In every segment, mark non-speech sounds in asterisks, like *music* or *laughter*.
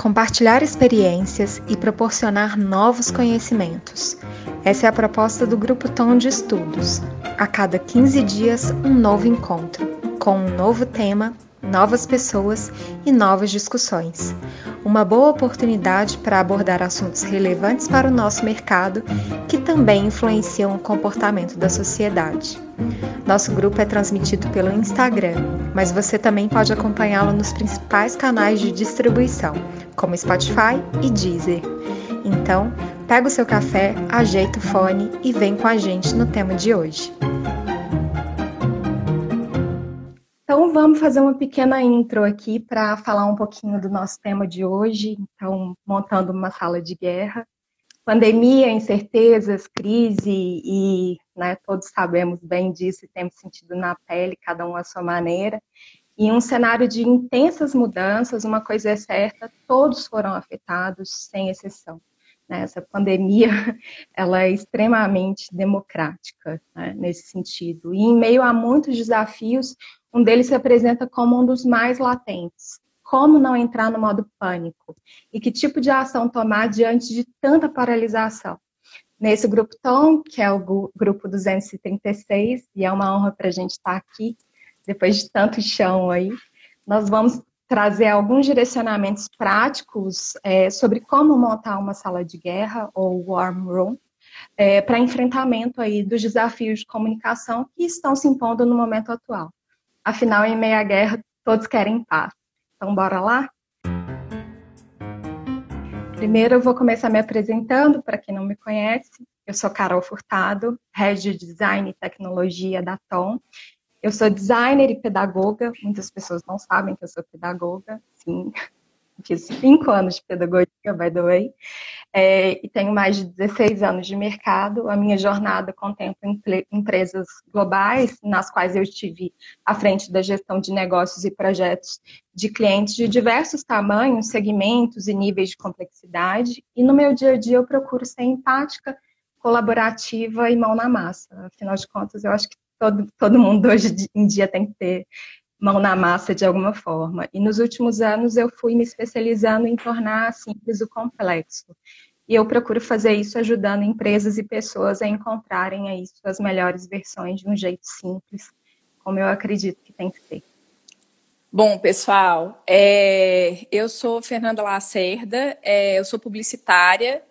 compartilhar experiências e proporcionar novos conhecimentos. Essa é a proposta do Grupo Tom de Estudos. A cada 15 dias, um novo encontro, com um novo tema, novas pessoas e novas discussões. Uma boa oportunidade para abordar assuntos relevantes para o nosso mercado que também influenciam o comportamento da sociedade. Nosso grupo é transmitido pelo Instagram, mas você também pode acompanhá-lo nos principais canais de distribuição, como Spotify e Deezer. Então, pega o seu café, ajeita o fone e vem com a gente no tema de hoje. Então, vamos fazer uma pequena intro aqui para falar um pouquinho do nosso tema de hoje. Então, montando uma sala de guerra. Pandemia, incertezas, crise e né, todos sabemos bem disso e temos sentido na pele, cada um à sua maneira. E um cenário de intensas mudanças, uma coisa é certa, todos foram afetados, sem exceção. Né? Essa pandemia, *laughs* ela é extremamente democrática né, nesse sentido. E em meio a muitos desafios, um deles se apresenta como um dos mais latentes. Como não entrar no modo pânico? E que tipo de ação tomar diante de tanta paralisação? Nesse grupo TOM, que é o grupo 236, e é uma honra para a gente estar aqui, depois de tanto chão aí, nós vamos trazer alguns direcionamentos práticos é, sobre como montar uma sala de guerra ou war room é, para enfrentamento aí dos desafios de comunicação que estão se impondo no momento atual. Afinal, em meia guerra, todos querem paz. Então, bora lá? Primeiro, eu vou começar me apresentando, para quem não me conhece. Eu sou Carol Furtado, Head de Design e Tecnologia da Tom. Eu sou designer e pedagoga. Muitas pessoas não sabem que eu sou pedagoga. Sim, fiz cinco anos de pedagogia, by the way é, e tenho mais de 16 anos de mercado. A minha jornada contempla empresas globais, nas quais eu estive à frente da gestão de negócios e projetos de clientes de diversos tamanhos, segmentos e níveis de complexidade. E no meu dia a dia eu procuro ser empática, colaborativa e mão na massa. Afinal de contas, eu acho que todo, todo mundo hoje em dia tem que ter mão na massa de alguma forma. E nos últimos anos eu fui me especializando em tornar simples o complexo. E eu procuro fazer isso ajudando empresas e pessoas a encontrarem aí suas melhores versões de um jeito simples, como eu acredito que tem que ser. Bom, pessoal, é, eu sou Fernanda Lacerda, é, eu sou publicitária,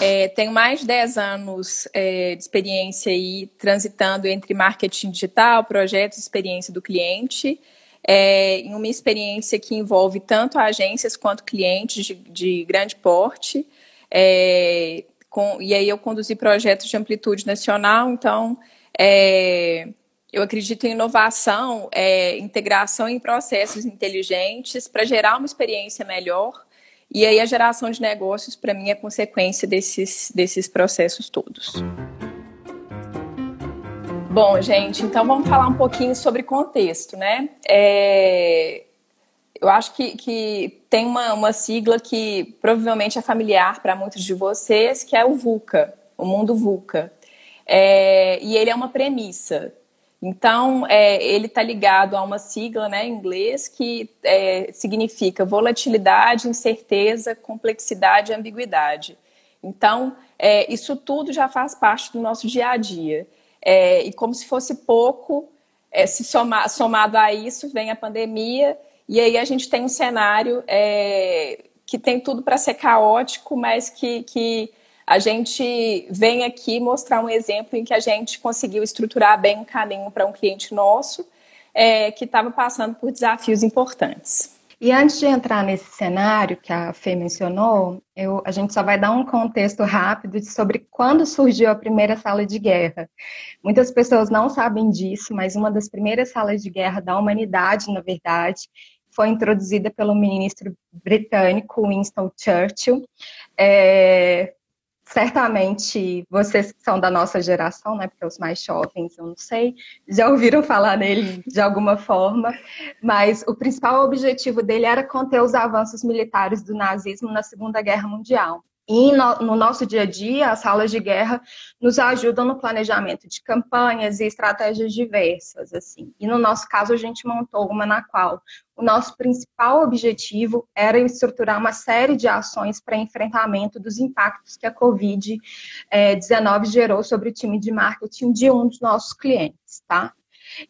é, tenho mais de 10 anos é, de experiência aí transitando entre marketing digital, projetos experiência do cliente, é, em uma experiência que envolve tanto agências quanto clientes de, de grande porte. É, com, e aí eu conduzi projetos de amplitude nacional, então é, eu acredito em inovação, é, integração em processos inteligentes para gerar uma experiência melhor. E aí a geração de negócios, para mim, é consequência desses, desses processos todos. Bom, gente, então vamos falar um pouquinho sobre contexto, né? É, eu acho que, que tem uma, uma sigla que provavelmente é familiar para muitos de vocês, que é o VUCA, o mundo VUCA. É, e ele é uma premissa. Então, é, ele está ligado a uma sigla né, em inglês que é, significa volatilidade, incerteza, complexidade e ambiguidade. Então, é, isso tudo já faz parte do nosso dia a dia. É, e como se fosse pouco, é, se somar, somado a isso, vem a pandemia e aí a gente tem um cenário é, que tem tudo para ser caótico, mas que, que a gente vem aqui mostrar um exemplo em que a gente conseguiu estruturar bem um caminho para um cliente nosso é, que estava passando por desafios importantes. E antes de entrar nesse cenário que a Fê mencionou, eu, a gente só vai dar um contexto rápido sobre quando surgiu a primeira sala de guerra. Muitas pessoas não sabem disso, mas uma das primeiras salas de guerra da humanidade, na verdade, foi introduzida pelo ministro britânico Winston Churchill. É, certamente vocês que são da nossa geração, né, porque os mais jovens, eu não sei, já ouviram falar nele de alguma forma, mas o principal objetivo dele era conter os avanços militares do nazismo na Segunda Guerra Mundial. E no, no, nosso dia a dia, as salas de guerra nos ajudam no planejamento de campanhas e estratégias diversas, assim. E no nosso caso, a gente montou uma na qual o nosso principal objetivo era estruturar uma série de ações para enfrentamento dos impactos que a Covid-19 eh, gerou sobre o time de marketing de um dos nossos clientes, tá?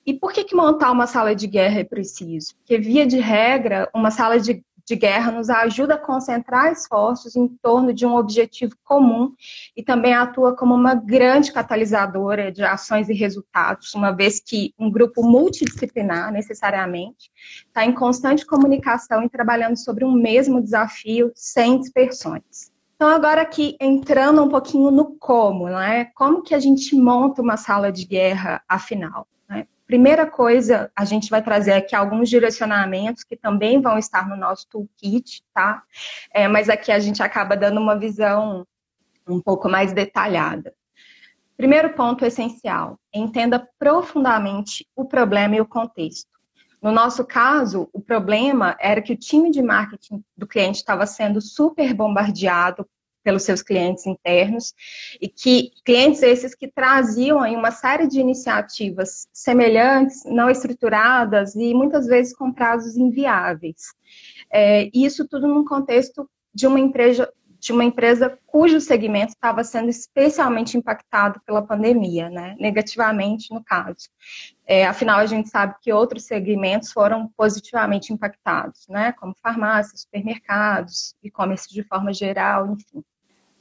E por que, que montar uma sala de guerra é preciso? Porque, via de regra, uma sala de de guerra nos ajuda a concentrar esforços em torno de um objetivo comum e também atua como uma grande catalisadora de ações e resultados, uma vez que um grupo multidisciplinar, necessariamente, está em constante comunicação e trabalhando sobre um mesmo desafio sem dispersões. Então, agora aqui, entrando um pouquinho no como, né? Como que a gente monta uma sala de guerra, afinal? Primeira coisa, a gente vai trazer aqui alguns direcionamentos que também vão estar no nosso toolkit, tá? É, mas aqui a gente acaba dando uma visão um pouco mais detalhada. Primeiro ponto essencial: entenda profundamente o problema e o contexto. No nosso caso, o problema era que o time de marketing do cliente estava sendo super bombardeado pelos seus clientes internos e que clientes esses que traziam aí uma série de iniciativas semelhantes, não estruturadas e muitas vezes com prazos inviáveis. É, isso tudo num contexto de uma empresa de uma empresa cujo segmento estava sendo especialmente impactado pela pandemia, né? negativamente no caso. É, afinal, a gente sabe que outros segmentos foram positivamente impactados, né? como farmácias, supermercados, e-commerce de forma geral, enfim.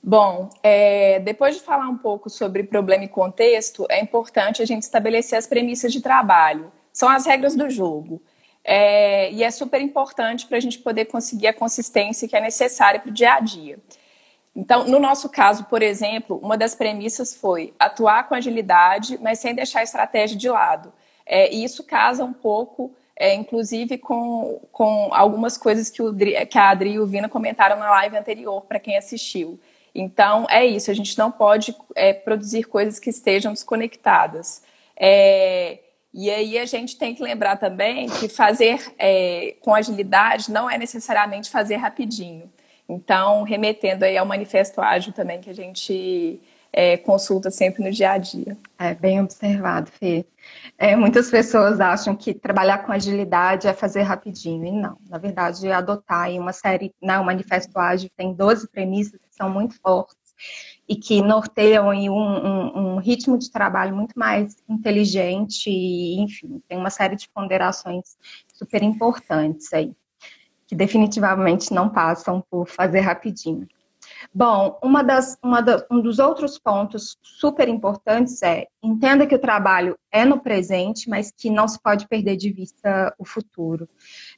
Bom, é, depois de falar um pouco sobre problema e contexto, é importante a gente estabelecer as premissas de trabalho. São as regras do jogo. É, e é super importante para a gente poder conseguir a consistência que é necessária para o dia a dia. Então, no nosso caso, por exemplo, uma das premissas foi atuar com agilidade, mas sem deixar a estratégia de lado. É, e isso casa um pouco, é, inclusive, com, com algumas coisas que, o, que a Adri e o Vina comentaram na live anterior, para quem assistiu. Então, é isso, a gente não pode é, produzir coisas que estejam desconectadas. É, e aí a gente tem que lembrar também que fazer é, com agilidade não é necessariamente fazer rapidinho. Então, remetendo aí ao manifesto ágil também que a gente é, consulta sempre no dia a dia. É bem observado, Fê. É, muitas pessoas acham que trabalhar com agilidade é fazer rapidinho, e não. Na verdade, adotar uma série, né, o Manifesto Ágil tem 12 premissas que são muito fortes e que norteiam um, um, um, ritmo de trabalho muito mais inteligente e, enfim, tem uma série de ponderações super importantes aí, que definitivamente não passam por fazer rapidinho. Bom, uma das, uma da, um dos outros pontos super importantes é entenda que o trabalho é no presente, mas que não se pode perder de vista o futuro.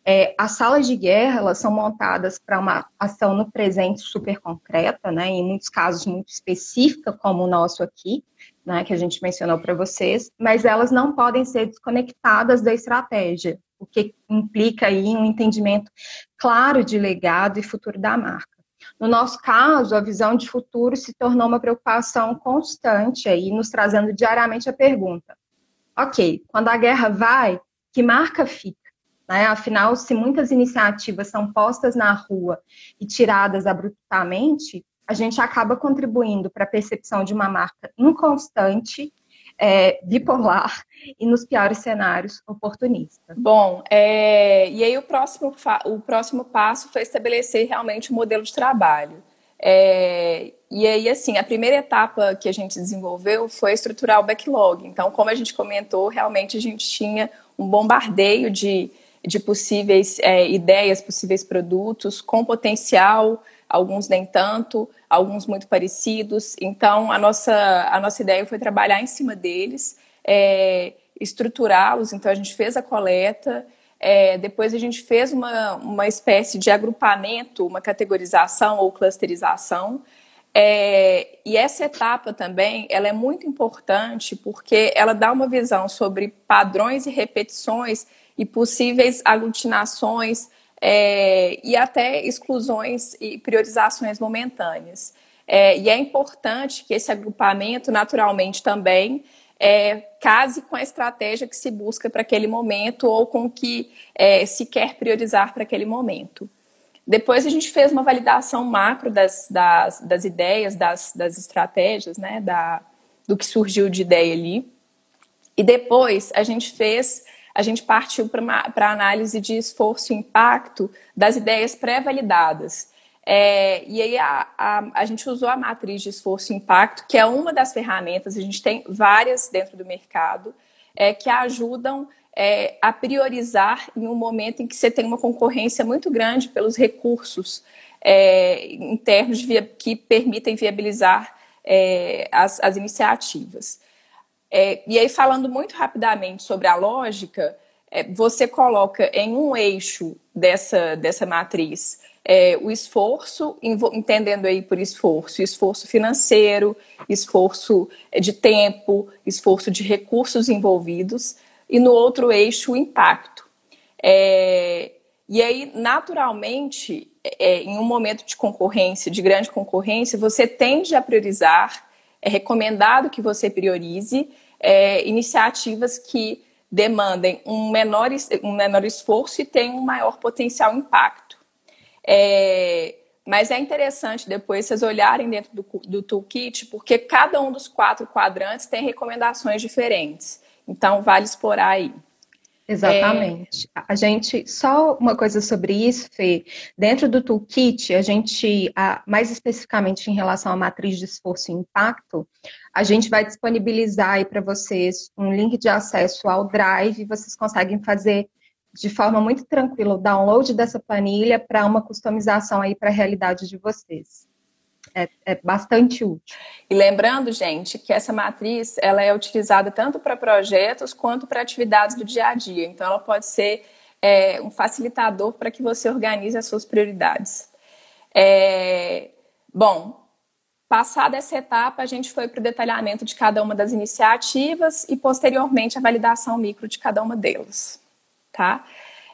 É, as salas de guerra elas são montadas para uma ação no presente super concreta, né, em muitos casos muito específica, como o nosso aqui, né, que a gente mencionou para vocês, mas elas não podem ser desconectadas da estratégia, o que implica aí um entendimento claro de legado e futuro da marca. No nosso caso, a visão de futuro se tornou uma preocupação constante aí, nos trazendo diariamente a pergunta: ok, quando a guerra vai, que marca fica? Né? Afinal, se muitas iniciativas são postas na rua e tiradas abruptamente, a gente acaba contribuindo para a percepção de uma marca inconstante é, bipolar e, nos piores cenários, oportunista. Bom, é, e aí o próximo, o próximo passo foi estabelecer realmente o um modelo de trabalho. É, e aí, assim, a primeira etapa que a gente desenvolveu foi estruturar o backlog. Então, como a gente comentou, realmente a gente tinha um bombardeio de, de possíveis é, ideias, possíveis produtos com potencial alguns nem tanto, alguns muito parecidos. Então, a nossa, a nossa ideia foi trabalhar em cima deles, é, estruturá-los. Então, a gente fez a coleta, é, depois a gente fez uma, uma espécie de agrupamento, uma categorização ou clusterização. É, e essa etapa também ela é muito importante porque ela dá uma visão sobre padrões e repetições e possíveis aglutinações é, e até exclusões e priorizações momentâneas. É, e é importante que esse agrupamento, naturalmente, também é, case com a estratégia que se busca para aquele momento ou com o que é, se quer priorizar para aquele momento. Depois a gente fez uma validação macro das, das, das ideias, das, das estratégias, né? Da, do que surgiu de ideia ali. E depois a gente fez, a gente partiu para análise de esforço e impacto das ideias pré-validadas. É, e aí a, a, a, gente usou a matriz de esforço e impacto, que é uma das ferramentas, a gente tem várias dentro do mercado, é, que ajudam é, a priorizar em um momento em que você tem uma concorrência muito grande pelos recursos é, internos via, que permitem viabilizar é, as, as, iniciativas. É, e aí, falando muito rapidamente sobre a lógica, é, você coloca em um eixo dessa, dessa matriz é, o esforço, entendendo aí por esforço, esforço financeiro, esforço de tempo, esforço de recursos envolvidos, e no outro eixo o impacto. É, e aí, naturalmente, é, em um momento de concorrência, de grande concorrência, você tende a priorizar, é recomendado que você priorize é, iniciativas que demandem um menor, um menor esforço e tenham um maior potencial impacto. É, mas é interessante depois vocês olharem dentro do, do toolkit, porque cada um dos quatro quadrantes tem recomendações diferentes. Então, vale explorar aí. Exatamente. É... A gente, só uma coisa sobre isso, Fê. Dentro do toolkit, a gente, mais especificamente em relação à matriz de esforço e impacto, a gente vai disponibilizar aí para vocês um link de acesso ao Drive. Vocês conseguem fazer de forma muito tranquila o download dessa planilha para uma customização aí para a realidade de vocês é, é, bastante útil. E lembrando, gente, que essa matriz ela é utilizada tanto para projetos quanto para atividades do dia a dia. Então, ela pode ser é, um facilitador para que você organize as suas prioridades. É, bom, passada essa etapa, a gente foi para o detalhamento de cada uma das iniciativas e, posteriormente, a validação micro de cada uma delas. Tá?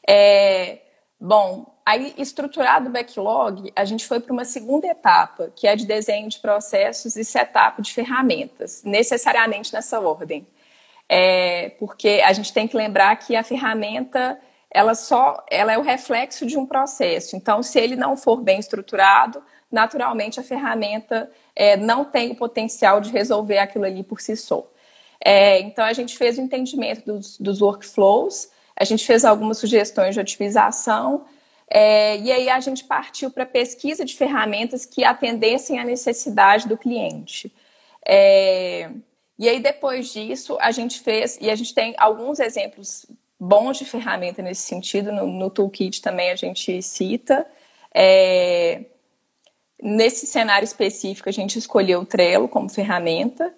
É, bom, Aí, estruturado o backlog, a gente foi para uma segunda etapa, que é de desenho de processos e setup de ferramentas, necessariamente nessa ordem. É, porque a gente tem que lembrar que a ferramenta ela só ela é o reflexo de um processo. Então, se ele não for bem estruturado, naturalmente a ferramenta é, não tem o potencial de resolver aquilo ali por si só. É, então, a gente fez o entendimento dos, dos workflows, a gente fez algumas sugestões de otimização é, e aí a gente partiu para pesquisa de ferramentas que atendessem à necessidade do cliente. É, e aí depois disso a gente fez, e a gente tem alguns exemplos bons de ferramenta nesse sentido, no, no toolkit também a gente cita. É, nesse cenário específico a gente escolheu o Trello como ferramenta.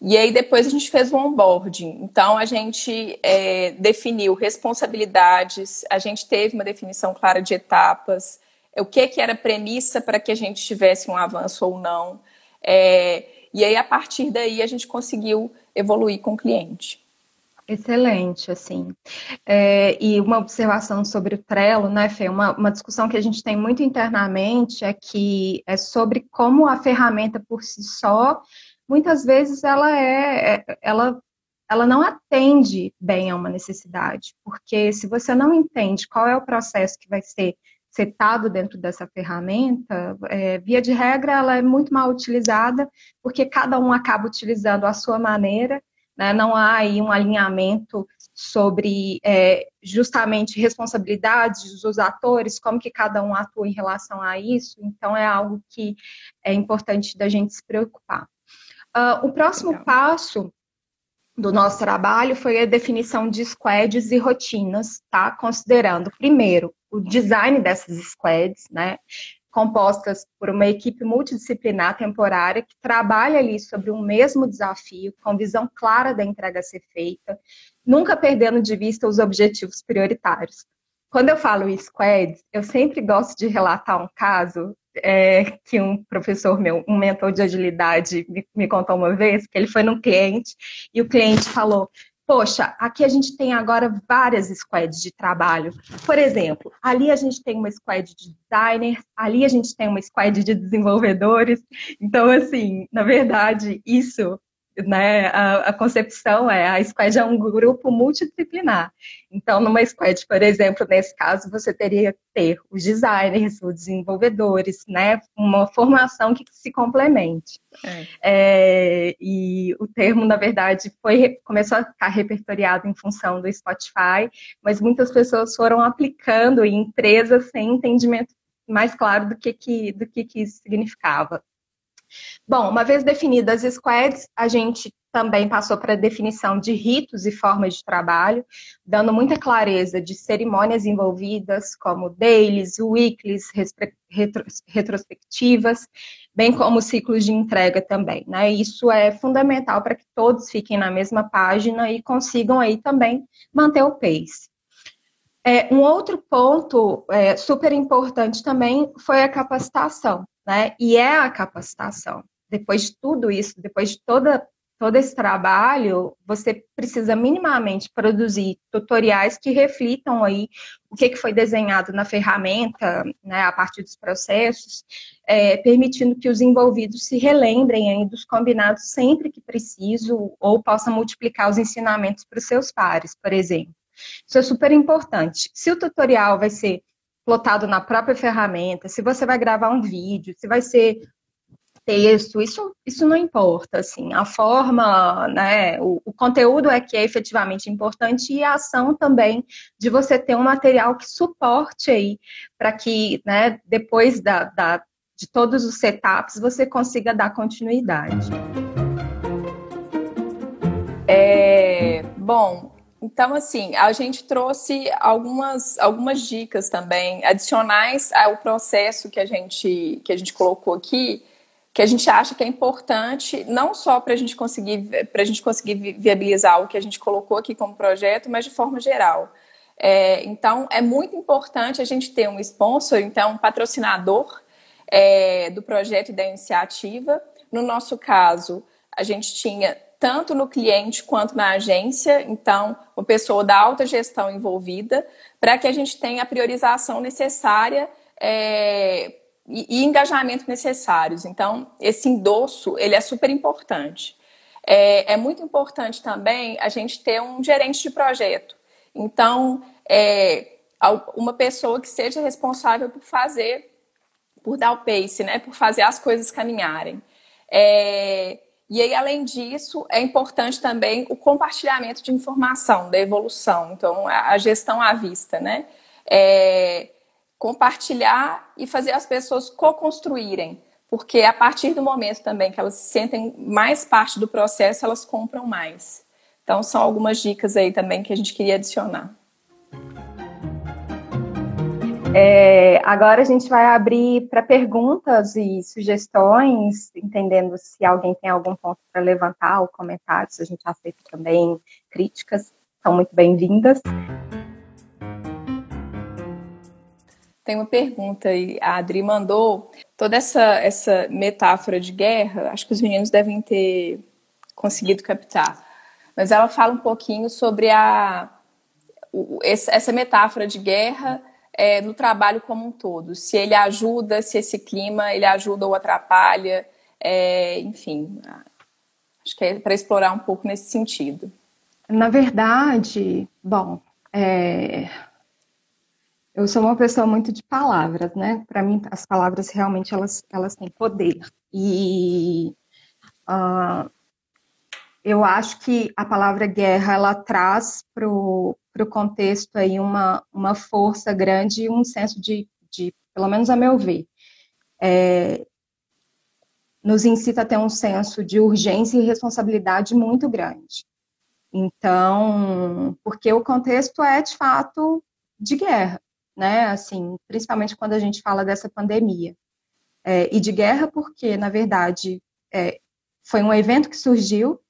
E aí depois a gente fez o onboarding. Então a gente é, definiu responsabilidades, a gente teve uma definição clara de etapas, o que, que era premissa para que a gente tivesse um avanço ou não. É, e aí a partir daí a gente conseguiu evoluir com o cliente. Excelente, assim. É, e uma observação sobre o Trello, né, Fê? Uma, uma discussão que a gente tem muito internamente é que é sobre como a ferramenta por si só muitas vezes ela é, é, ela, ela não atende bem a uma necessidade, porque se você não entende qual é o processo que vai ser setado dentro dessa ferramenta, é, via de regra, ela é muito mal utilizada, porque cada um acaba utilizando a sua maneira, né? não há aí um alinhamento sobre é, justamente responsabilidades dos atores, como que cada um atua em relação a isso, então é algo que é importante da gente se preocupar. Uh, o próximo Legal. passo do nosso trabalho foi a definição de squads e rotinas, tá? Considerando, primeiro, o design dessas squads, né? Compostas por uma equipe multidisciplinar temporária que trabalha ali sobre um mesmo desafio, com visão clara da entrega a ser feita, nunca perdendo de vista os objetivos prioritários. Quando eu falo squads, eu sempre gosto de relatar um caso é, que um professor meu, um mentor de agilidade, me, me contou uma vez, que ele foi num cliente e o cliente falou: Poxa, aqui a gente tem agora várias squads de trabalho. Por exemplo, ali a gente tem uma squad de designers, ali a gente tem uma squad de desenvolvedores. Então, assim, na verdade, isso né, a, a, concepção é a squad é um grupo multidisciplinar. Então, numa squad, por exemplo, nesse caso, você teria que ter os designers, os desenvolvedores, né, uma formação que se complemente. É. É, e o termo, na verdade, foi começou a ficar repertoriado em função do Spotify, mas muitas pessoas foram aplicando em empresas sem entendimento mais claro do que, que, do que, que isso significava. Bom, uma vez definidas as squads, a gente também passou para a definição de ritos e formas de trabalho, dando muita clareza de cerimônias envolvidas, como dailies, weeklies, retrospectivas, bem como ciclos de entrega também. Né? Isso é fundamental para que todos fiquem na mesma página e consigam aí também manter o pace. É, um outro ponto é, super importante também foi a capacitação né? E é a capacitação. Depois de tudo isso, depois de toda, todo esse trabalho, você precisa minimamente produzir tutoriais que reflitam aí o que, que foi desenhado na ferramenta, né, a partir dos processos, é, permitindo que os envolvidos se relembrem aí dos combinados sempre que preciso ou possam multiplicar os ensinamentos para os seus pares, por exemplo. Isso é super importante. Se o tutorial vai ser plotado na própria ferramenta, se você vai gravar um vídeo, se vai ser texto, isso, isso não importa, assim, a forma, né, o, o, conteúdo é que é efetivamente importante e a ação também de você ter um material que suporte aí, para que, né, depois da, da, de todos os setups, você consiga dar continuidade. É, bom, então, assim, a gente trouxe algumas, algumas dicas também adicionais ao processo que a gente, que a gente colocou aqui, que a gente acha que é importante, não só para a gente conseguir para a gente conseguir viabilizar o que a gente colocou aqui como projeto, mas de forma geral. É, então, é muito importante a gente ter um sponsor, então, um patrocinador é, do projeto e da iniciativa. No nosso caso, a gente tinha tanto no cliente quanto na agência, então, uma pessoa da alta gestão envolvida, para que a gente tenha a priorização necessária é, e, e, engajamento necessários. Então, esse endosso, ele é super importante. É, é, muito importante também a gente ter um gerente de projeto. Então, é, uma pessoa que seja responsável por fazer, por dar o pace, né, por fazer as coisas caminharem. É, e aí, além disso, é importante também o compartilhamento de informação da evolução, então a gestão à vista, né? É compartilhar e fazer as pessoas co-construírem, porque a partir do momento também que elas se sentem mais parte do processo, elas compram mais. Então, são algumas dicas aí também que a gente queria adicionar. É, agora a gente vai abrir para perguntas e sugestões, entendendo se alguém tem algum ponto para levantar ou comentários. A gente aceita também críticas, são muito bem-vindas. Tem uma pergunta aí, a Adri mandou toda essa, essa metáfora de guerra, acho que os meninos devem ter conseguido captar, mas ela fala um pouquinho sobre a, essa metáfora de guerra é, no trabalho como um todo. Se ele ajuda, se esse clima ele ajuda ou atrapalha, é, enfim, acho que é para explorar um pouco nesse sentido. Na verdade, bom, é, eu sou uma pessoa muito de palavras, né? Para mim, as palavras realmente elas, elas têm poder. E uh, eu acho que a palavra guerra ela traz para o contexto aí uma, uma força grande e um senso de, de, pelo menos a meu ver, é, nos incita a ter um senso de urgência e responsabilidade muito grande. Então, porque o contexto é de fato de guerra, né? Assim, principalmente quando a gente fala dessa pandemia. É, e de guerra porque, na verdade, é, foi um evento que surgiu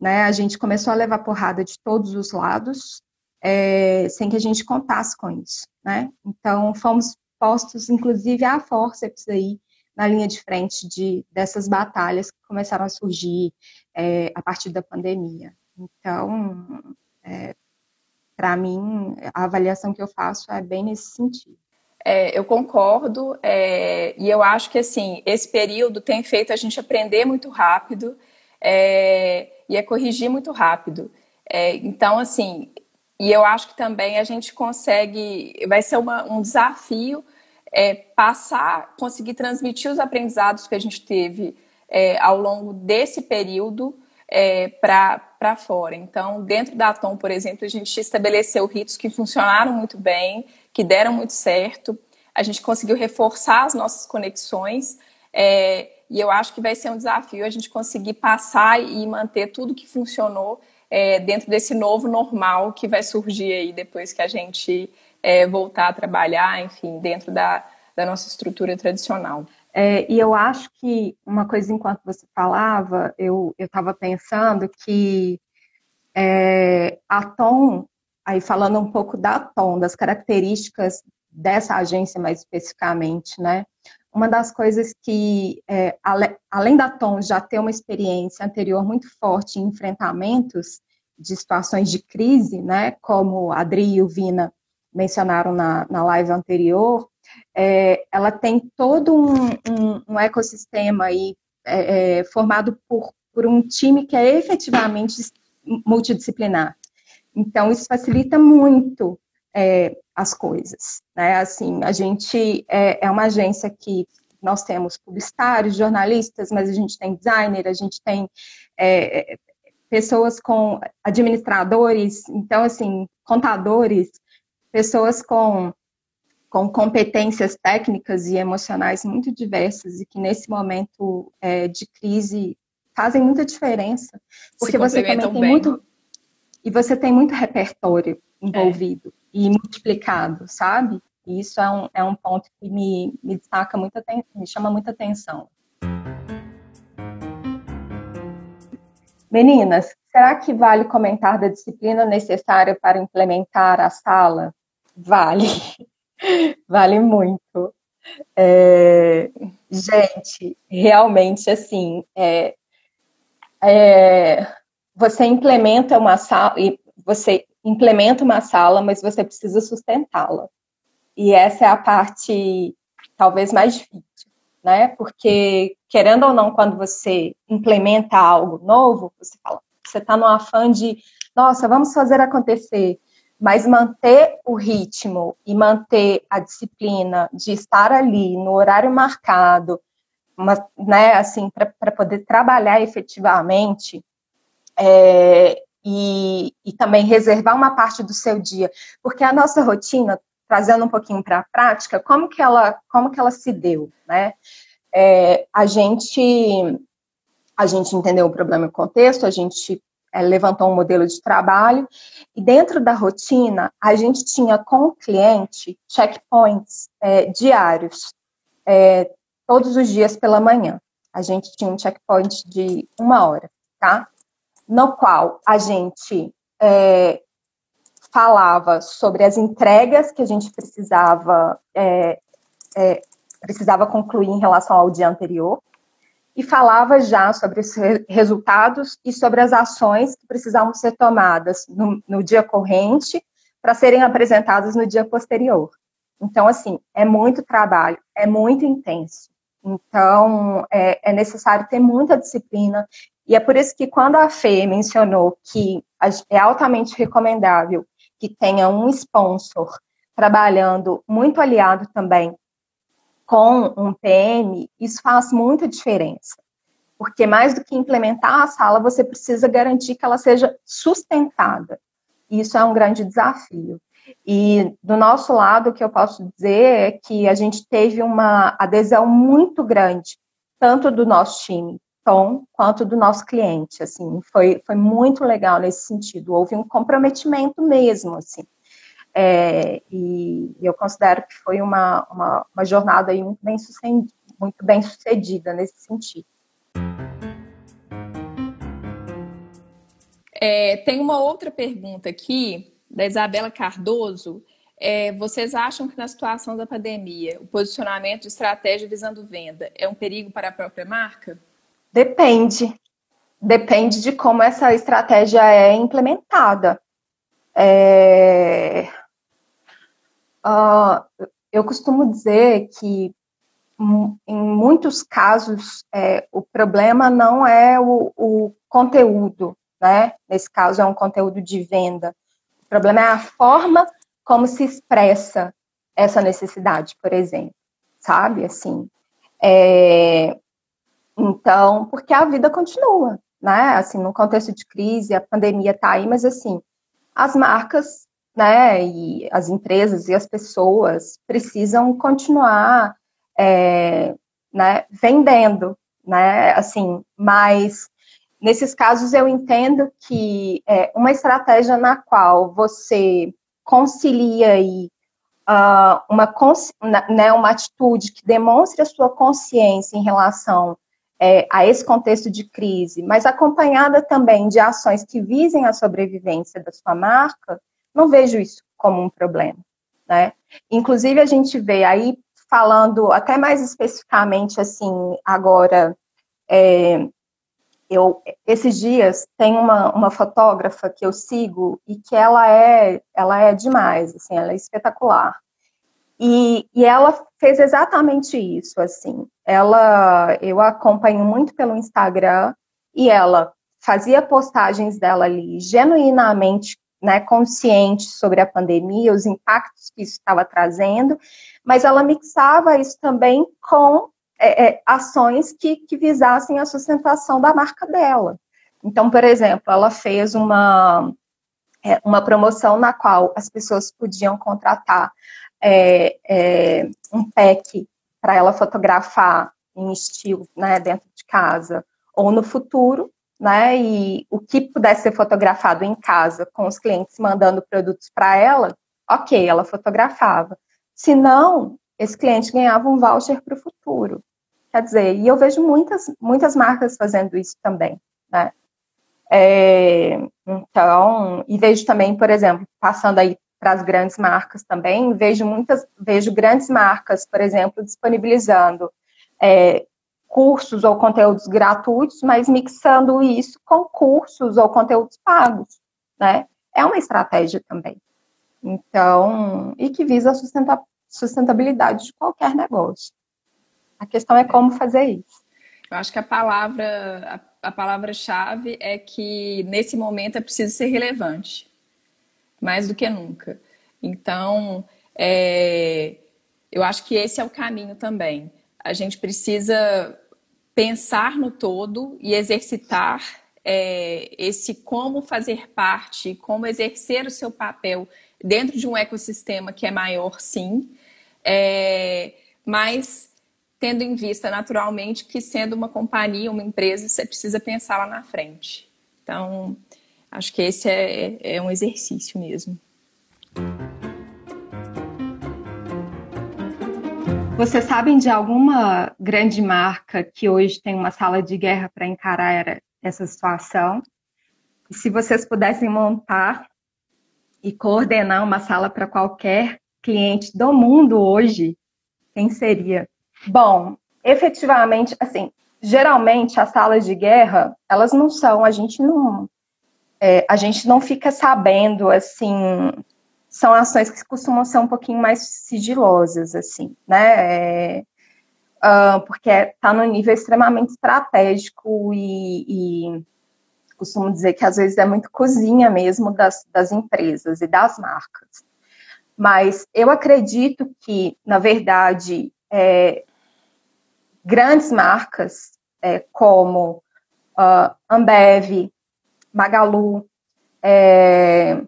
né? A gente começou a levar porrada de todos os lados, é, sem que a gente contasse com isso, né? Então, fomos postos, inclusive, à forceps aí, na linha de frente de, dessas batalhas que começaram a surgir é, a partir da pandemia. Então, é, para mim, a avaliação que eu faço é bem nesse sentido. É, eu concordo, é, e eu acho que assim esse período tem feito a gente aprender muito rápido é, e é corrigir muito rápido. É, então, assim, e eu acho que também a gente consegue, vai ser uma, um desafio é, passar, conseguir transmitir os aprendizados que a gente teve é, ao longo desse período é, para fora. Então, dentro da Atom, por exemplo, a gente estabeleceu ritos que funcionaram muito bem, que deram muito certo. A gente conseguiu reforçar as nossas conexões. É, e eu acho que vai ser um desafio a gente conseguir passar e manter tudo que funcionou é, dentro desse novo normal que vai surgir aí depois que a gente é, voltar a trabalhar, enfim, dentro da, da nossa estrutura tradicional. É, e eu acho que uma coisa, enquanto você falava, eu estava pensando que é, a Tom, aí falando um pouco da Tom, das características dessa agência mais especificamente, né? Uma das coisas que, é, além da Tom já ter uma experiência anterior muito forte em enfrentamentos de situações de crise, né? Como a Adri e o Vina mencionaram na, na live anterior, é, ela tem todo um, um, um ecossistema aí, é, é, formado por, por um time que é efetivamente multidisciplinar. Então, isso facilita muito é, as coisas. Né? Assim, a gente é, é, uma agência que nós temos publicitários, jornalistas, mas a gente tem designer, a gente tem é, pessoas com administradores, então, assim, contadores, pessoas com com competências técnicas e emocionais muito diversas e que nesse momento é, de crise fazem muita diferença, porque você também tem bem. muito e você tem muito repertório envolvido é. E multiplicado, sabe? E isso é um, é um ponto que me, me destaca muito, me chama muita atenção. Meninas, será que vale comentar da disciplina necessária para implementar a sala? Vale. *laughs* Vale muito. É, gente, realmente, assim, é, é, você implementa uma sala, você implementa uma sala, mas você precisa sustentá-la. E essa é a parte talvez mais difícil, né? Porque, querendo ou não, quando você implementa algo novo, você fala, você está no afã de, nossa, vamos fazer acontecer mas manter o ritmo e manter a disciplina de estar ali no horário marcado, uma, né, assim, para poder trabalhar efetivamente é, e, e também reservar uma parte do seu dia, porque a nossa rotina, trazendo um pouquinho para a prática, como que ela, como que ela se deu, né? É, a gente a gente entendeu o problema e o contexto, a gente é, levantou um modelo de trabalho e dentro da rotina a gente tinha com o cliente checkpoints é, diários, é, todos os dias pela manhã. A gente tinha um checkpoint de uma hora, tá? No qual a gente é, falava sobre as entregas que a gente precisava é, é, precisava concluir em relação ao dia anterior e falava já sobre os resultados e sobre as ações que precisavam ser tomadas no, no dia corrente para serem apresentadas no dia posterior. Então, assim, é muito trabalho, é muito intenso. Então, é, é necessário ter muita disciplina. E é por isso que, quando a Fê mencionou que é altamente recomendável que tenha um sponsor trabalhando muito aliado também com um PM, isso faz muita diferença. Porque mais do que implementar a sala, você precisa garantir que ela seja sustentada. Isso é um grande desafio. E do nosso lado, o que eu posso dizer é que a gente teve uma adesão muito grande, tanto do nosso time, Tom, quanto do nosso cliente. Assim, foi, foi muito legal nesse sentido. Houve um comprometimento mesmo, assim. É, e, eu considero que foi uma, uma, uma jornada aí muito bem, sucedida, muito bem sucedida nesse sentido. É, tem uma outra pergunta aqui, da Isabela Cardoso. É, vocês acham que na situação da pandemia, o posicionamento de estratégia visando venda é um perigo para a própria marca? Depende. Depende de como essa estratégia é implementada. É... Uh, eu costumo dizer que em muitos casos, é, o problema não é o, o, conteúdo, né? Nesse caso, é um conteúdo de venda. O problema é a forma como se expressa essa necessidade, por exemplo, sabe? Assim, é, então, porque a vida continua, né? Assim, no contexto de crise, a pandemia está aí, mas assim, as marcas, né, e as empresas e as pessoas precisam continuar, é, né, vendendo, né? Assim, mas nesses casos eu entendo que é, uma estratégia na qual você concilia aí uh, uma, né, uma atitude que demonstre a sua consciência em relação é, a esse contexto de crise, mas acompanhada também de ações que visem a sobrevivência da sua marca, não vejo isso como um problema. Né? Inclusive, a gente vê aí, falando até mais especificamente, assim, agora, é, eu, esses dias tem uma, uma fotógrafa que eu sigo e que ela é, ela é demais, assim, ela é espetacular. E, e ela fez exatamente isso, assim. Ela, eu acompanho muito pelo Instagram e ela fazia postagens dela ali genuinamente né, consciente sobre a pandemia, os impactos que isso estava trazendo, mas ela mixava isso também com é, é, ações que, que visassem a sustentação da marca dela. Então, por exemplo, ela fez uma, é, uma promoção na qual as pessoas podiam contratar é, é, um pack para ela fotografar em estilo, né, dentro de casa ou no futuro, né, e o que pudesse ser fotografado em casa com os clientes mandando produtos para ela, ok, ela fotografava. Se não, esse cliente ganhava um voucher para o futuro. Quer dizer, e eu vejo muitas, muitas marcas fazendo isso também, né? É, então, e vejo também, por exemplo, passando aí para as grandes marcas também, vejo muitas, vejo grandes marcas, por exemplo, disponibilizando é, cursos ou conteúdos gratuitos, mas mixando isso com cursos ou conteúdos pagos, né? É uma estratégia também. Então, e que visa a sustentabilidade de qualquer negócio. A questão é como fazer isso. Eu acho que a palavra, a, palavra-chave é que nesse momento é preciso ser relevante mais do que nunca. Então, é, eu acho que esse é o caminho também. A gente precisa pensar no todo e exercitar é, esse como fazer parte, como exercer o seu papel dentro de um ecossistema que é maior, sim, é, mas tendo em vista naturalmente que sendo uma companhia, uma empresa, você precisa pensar lá na frente. Então, Acho que esse é, é um exercício mesmo. Vocês sabem de alguma grande marca que hoje tem uma sala de guerra para encarar essa situação? E se vocês pudessem montar e coordenar uma sala para qualquer cliente do mundo hoje, quem seria? Bom, efetivamente, assim, geralmente as salas de guerra, elas não são, a gente não, é, a gente não fica sabendo, assim, são ações que costumam ser um pouquinho mais sigilosas, assim, né? É, uh, porque está no nível extremamente estratégico e, e, costumo dizer que às vezes é muito cozinha mesmo das, das empresas e das marcas. Mas eu acredito que, na verdade, é, grandes marcas é, como uh, Ambev, Magalu, é,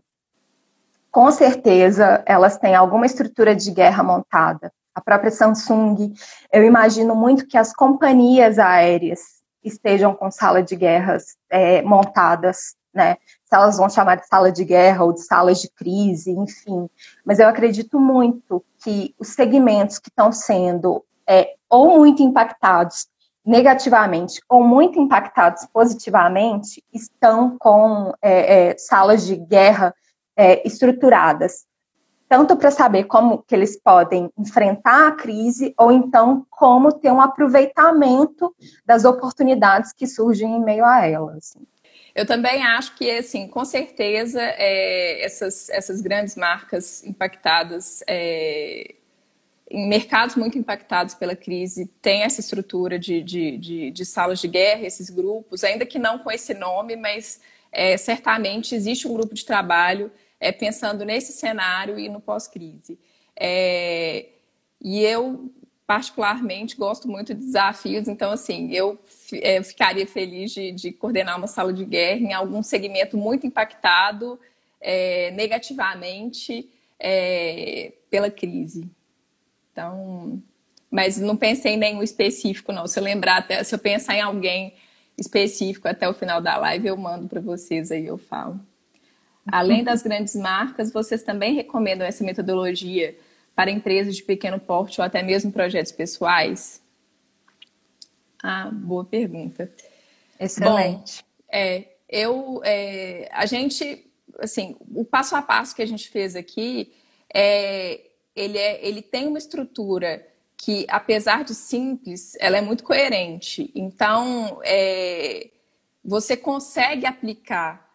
com certeza elas têm alguma estrutura de guerra montada. A própria Samsung, eu imagino muito que as companhias aéreas estejam com sala de guerras é, montadas, né? Se elas vão chamar de sala de guerra ou de salas de crise, enfim. Mas eu acredito muito que os segmentos que estão sendo é, ou muito impactados negativamente ou muito impactados positivamente estão com é, é, salas de guerra é, estruturadas, tanto para saber como que eles podem enfrentar a crise ou então como ter um aproveitamento das oportunidades que surgem em meio a elas. Assim. Eu também acho que, assim, com certeza, é, essas, essas grandes marcas impactadas é, em mercados muito impactados pela crise, tem essa estrutura de, de, de, de salas de guerra, esses grupos, ainda que não com esse nome, mas é, certamente existe um grupo de trabalho é, pensando nesse cenário e no pós-crise. É, e eu, particularmente, gosto muito de desafios, então, assim, eu é, ficaria feliz de, de, coordenar uma sala de guerra em algum segmento muito impactado é, negativamente é, pela crise. Então, mas não pensei em nenhum específico, não. Se eu lembrar, até, se eu pensar em alguém específico até o final da live, eu mando para vocês aí, eu falo. Além das grandes marcas, vocês também recomendam essa metodologia para empresas de pequeno porte ou até mesmo projetos pessoais? Ah, boa pergunta. Excelente. Bom, é, eu, é, a gente, assim, o passo a passo que a gente fez aqui é ele, é, ele tem uma estrutura que, apesar de simples, ela é muito coerente. Então, é, você consegue aplicar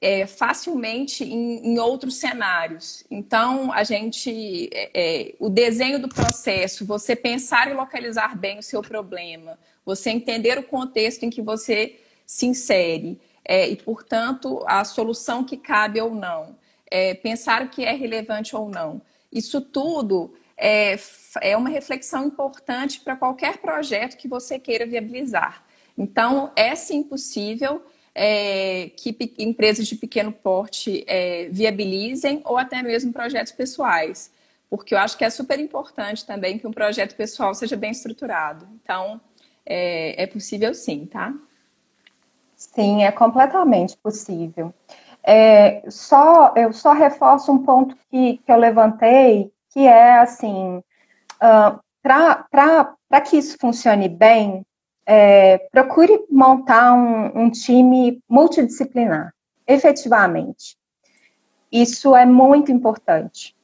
é, facilmente em, em, outros cenários. Então, a gente, é, é, o desenho do processo, você pensar e localizar bem o seu problema, você entender o contexto em que você se insere é, e, portanto, a solução que cabe ou não, é, pensar o que é relevante ou não. Isso tudo é, é uma reflexão importante para qualquer projeto que você queira viabilizar. Então, é sim possível é, que empresas de pequeno porte é, viabilizem ou até mesmo projetos pessoais, porque eu acho que é super importante também que um projeto pessoal seja bem estruturado. Então, é, é possível sim, tá? Sim, é completamente possível. É, só, eu só reforço um ponto que, que eu levantei, que é assim, uh, para que isso funcione bem, é, procure montar um, um time multidisciplinar, efetivamente. Isso é muito importante.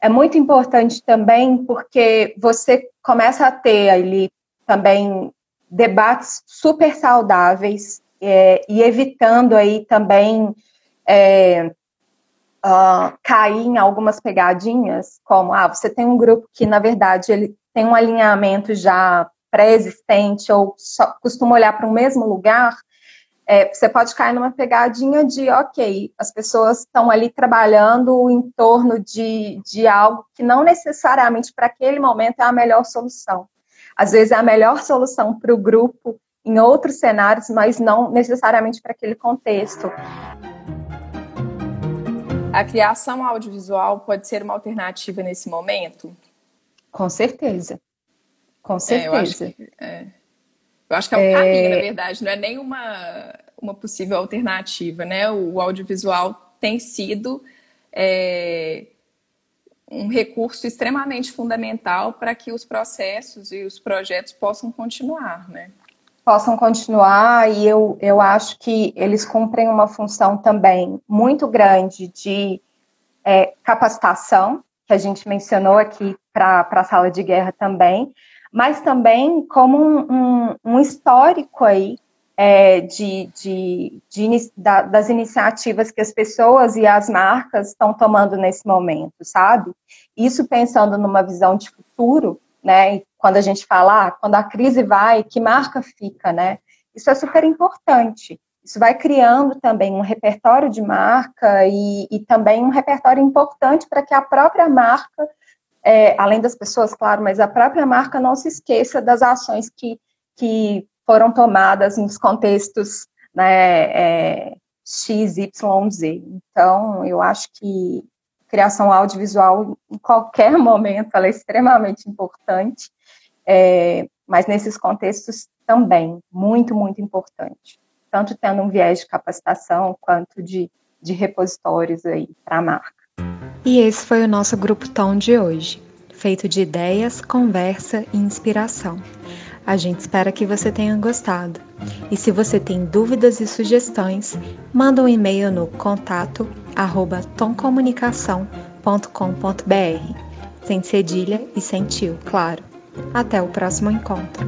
É muito importante também porque você começa a ter ali também debates super saudáveis é, e evitando aí também é, uh, cair em algumas pegadinhas, como, ah, você tem um grupo que, na verdade, ele tem um alinhamento já pré-existente ou só, costuma olhar para o mesmo lugar, é, você pode cair numa pegadinha de, ok, as pessoas estão ali trabalhando em torno de, de algo que não necessariamente para aquele momento é a melhor solução. Às vezes é a melhor solução para o grupo em outros cenários, mas não necessariamente para aquele contexto. A criação audiovisual pode ser uma alternativa nesse momento? Com certeza. Com certeza. É, eu, acho que, é. eu acho que é um é... caminho, na verdade, não é nem uma, possível alternativa, né? O, o audiovisual tem sido é, um recurso extremamente fundamental para que os processos e os projetos possam continuar, né? possam continuar e eu, eu acho que eles cumprem uma função também muito grande de é, capacitação, que a gente mencionou aqui para a sala de guerra também, mas também como um, um, um histórico aí é, de, de, de da, das iniciativas que as pessoas e as marcas estão tomando nesse momento, sabe? Isso pensando numa visão de futuro, né? quando a gente fala, ah, quando a crise vai, que marca fica, né? Isso é super importante. Isso vai criando também um repertório de marca e, e também um repertório importante para que a própria marca, é, além das pessoas, claro, mas a própria marca não se esqueça das ações que, que foram tomadas nos contextos né, é, X, Y, Z. Então, eu acho que criação audiovisual, em qualquer *laughs* momento, ela é extremamente importante é, mas nesses contextos também, muito, muito importante. Tanto tendo um viés de capacitação, quanto de, de repositórios aí para a marca. E esse foi o nosso Grupo Tom de hoje, feito de ideias, conversa e inspiração. A gente espera que você tenha gostado. E se você tem dúvidas e sugestões, manda um e-mail no contato tomcomunicação.com.br, sem cedilha e sem tio, claro. Até o próximo encontro.